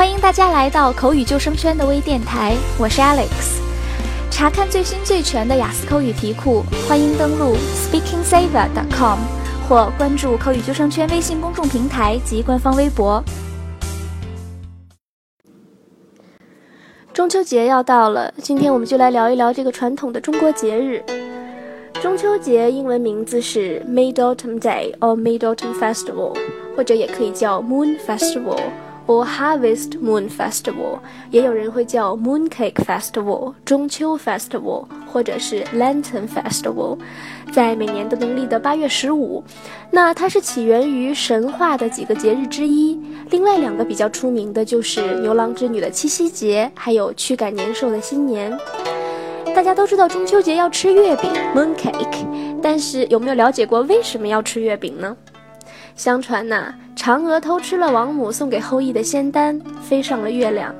欢迎大家来到口语救生圈的微电台，我是 Alex。查看最新最全的雅思口语题库，欢迎登录 SpeakingSaver.com 或关注口语救生圈微信公众平台及官方微博。中秋节要到了，今天我们就来聊一聊这个传统的中国节日。中秋节英文名字是 Mid Autumn Day or Mid Autumn Festival，或者也可以叫 Moon Festival。或 Harvest Moon Festival，也有人会叫 Mooncake Festival 中秋 Festival，或者是 Lantern Festival，在每年的农历的八月十五。那它是起源于神话的几个节日之一。另外两个比较出名的就是牛郎织女的七夕节，还有驱赶年兽的新年。大家都知道中秋节要吃月饼 Mooncake，但是有没有了解过为什么要吃月饼呢？相传呐，嫦娥偷吃了王母送给后羿的仙丹，飞上了月亮，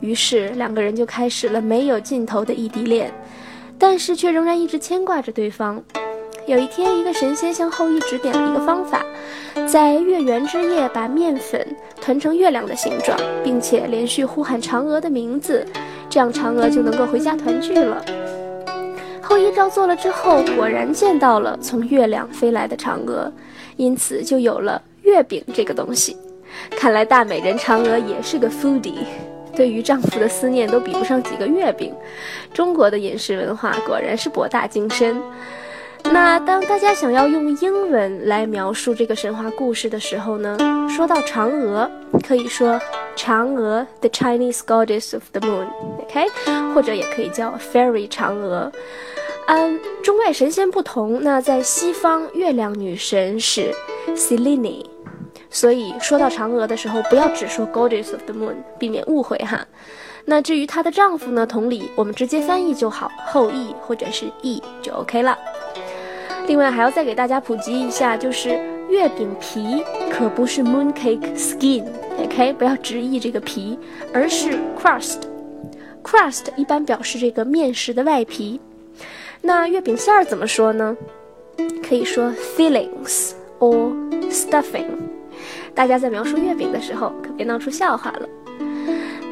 于是两个人就开始了没有尽头的异地恋，但是却仍然一直牵挂着对方。有一天，一个神仙向后羿指点了一个方法，在月圆之夜把面粉团成月亮的形状，并且连续呼喊嫦娥的名字，这样嫦娥就能够回家团聚了。后羿照做了之后，果然见到了从月亮飞来的嫦娥。因此就有了月饼这个东西。看来大美人嫦娥也是个 foodie，对于丈夫的思念都比不上几个月饼。中国的饮食文化果然是博大精深。那当大家想要用英文来描述这个神话故事的时候呢？说到嫦娥，可以说嫦娥 the Chinese goddess of the moon，OK，或者也可以叫 fairy 嫦娥。嗯，中外神仙不同。那在西方，月亮女神是 Selene，所以说到嫦娥的时候，不要只说 Goddess of the Moon，避免误会哈。那至于她的丈夫呢，同理，我们直接翻译就好，后羿或者是羿就 OK 了。另外还要再给大家普及一下，就是月饼皮可不是 mooncake skin，OK，不要直译这个皮，而是 crust，crust 一般表示这个面食的外皮。那月饼馅儿怎么说呢？可以说 fillings or stuffing。大家在描述月饼的时候，可别闹出笑话了。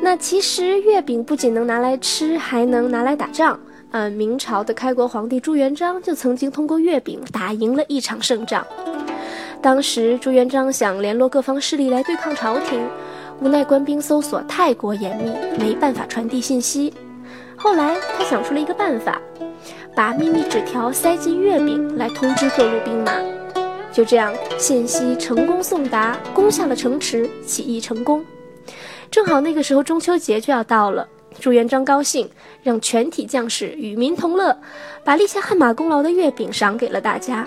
那其实月饼不仅能拿来吃，还能拿来打仗。嗯，明朝的开国皇帝朱元璋就曾经通过月饼打赢了一场胜仗。当时朱元璋想联络各方势力来对抗朝廷，无奈官兵搜索太过严密，没办法传递信息。后来他想出了一个办法。把秘密纸条塞进月饼来通知各路兵马，就这样信息成功送达，攻下了城池，起义成功。正好那个时候中秋节就要到了，朱元璋高兴，让全体将士与民同乐，把立下汗马功劳的月饼赏给了大家。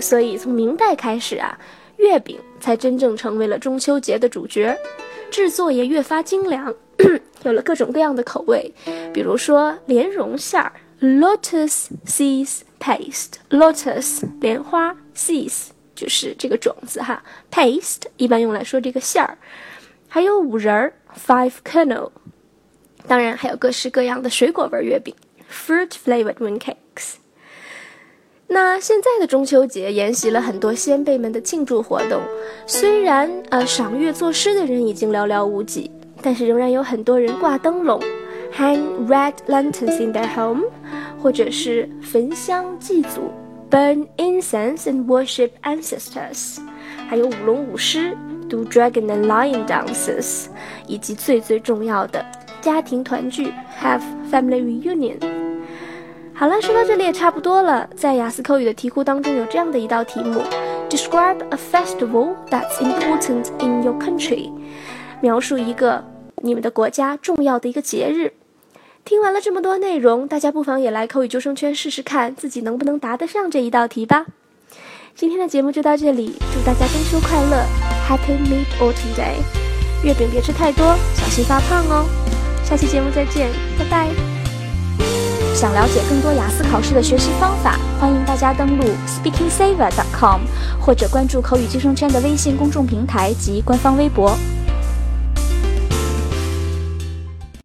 所以从明代开始啊，月饼才真正成为了中秋节的主角，制作也越发精良，有了各种各样的口味，比如说莲蓉馅儿。Lotus seeds paste，lotus 莲花，seeds 就是这个种子哈，paste 一般用来说这个馅儿，还有五仁儿，five kernel，当然还有各式各样的水果味月饼，fruit flavored mooncakes。那现在的中秋节沿袭了很多先辈们的庆祝活动，虽然呃赏月作诗的人已经寥寥无几，但是仍然有很多人挂灯笼。Hang red lanterns in their home，或者是焚香祭祖，burn incense and worship ancestors，还有舞龙舞狮，do dragon and lion dances，以及最最重要的家庭团聚，have family reunion。好了，说到这里也差不多了。在雅思口语的题库当中有这样的一道题目：Describe a festival that's important in your country，描述一个你们的国家重要的一个节日。听完了这么多内容，大家不妨也来口语救生圈试试看，自己能不能答得上这一道题吧。今天的节目就到这里，祝大家中秋快乐，Happy Mid Autumn Day！月饼别吃太多，小心发胖哦。下期节目再见，拜拜。想了解更多雅思考试的学习方法，欢迎大家登录 SpeakingSaver.com 或者关注口语救生圈的微信公众平台及官方微博。